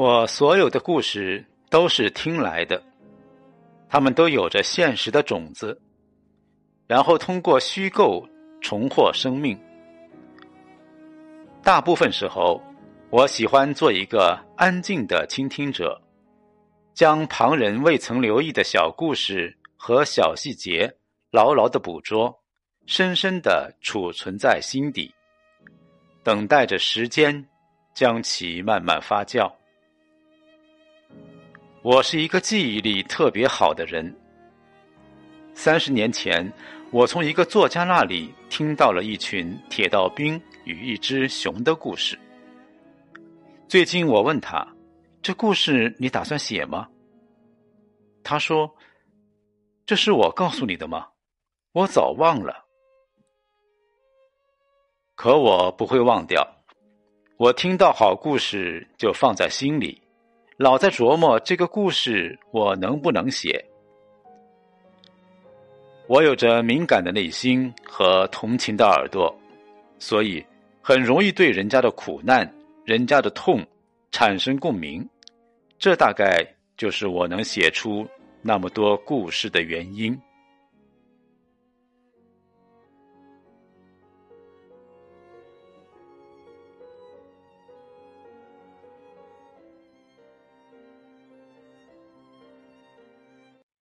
我所有的故事都是听来的，他们都有着现实的种子，然后通过虚构重获生命。大部分时候，我喜欢做一个安静的倾听者，将旁人未曾留意的小故事和小细节牢牢的捕捉，深深的储存在心底，等待着时间将其慢慢发酵。我是一个记忆力特别好的人。三十年前，我从一个作家那里听到了一群铁道兵与一只熊的故事。最近我问他：“这故事你打算写吗？”他说：“这是我告诉你的吗？我早忘了。”可我不会忘掉。我听到好故事就放在心里。老在琢磨这个故事我能不能写。我有着敏感的内心和同情的耳朵，所以很容易对人家的苦难、人家的痛产生共鸣。这大概就是我能写出那么多故事的原因。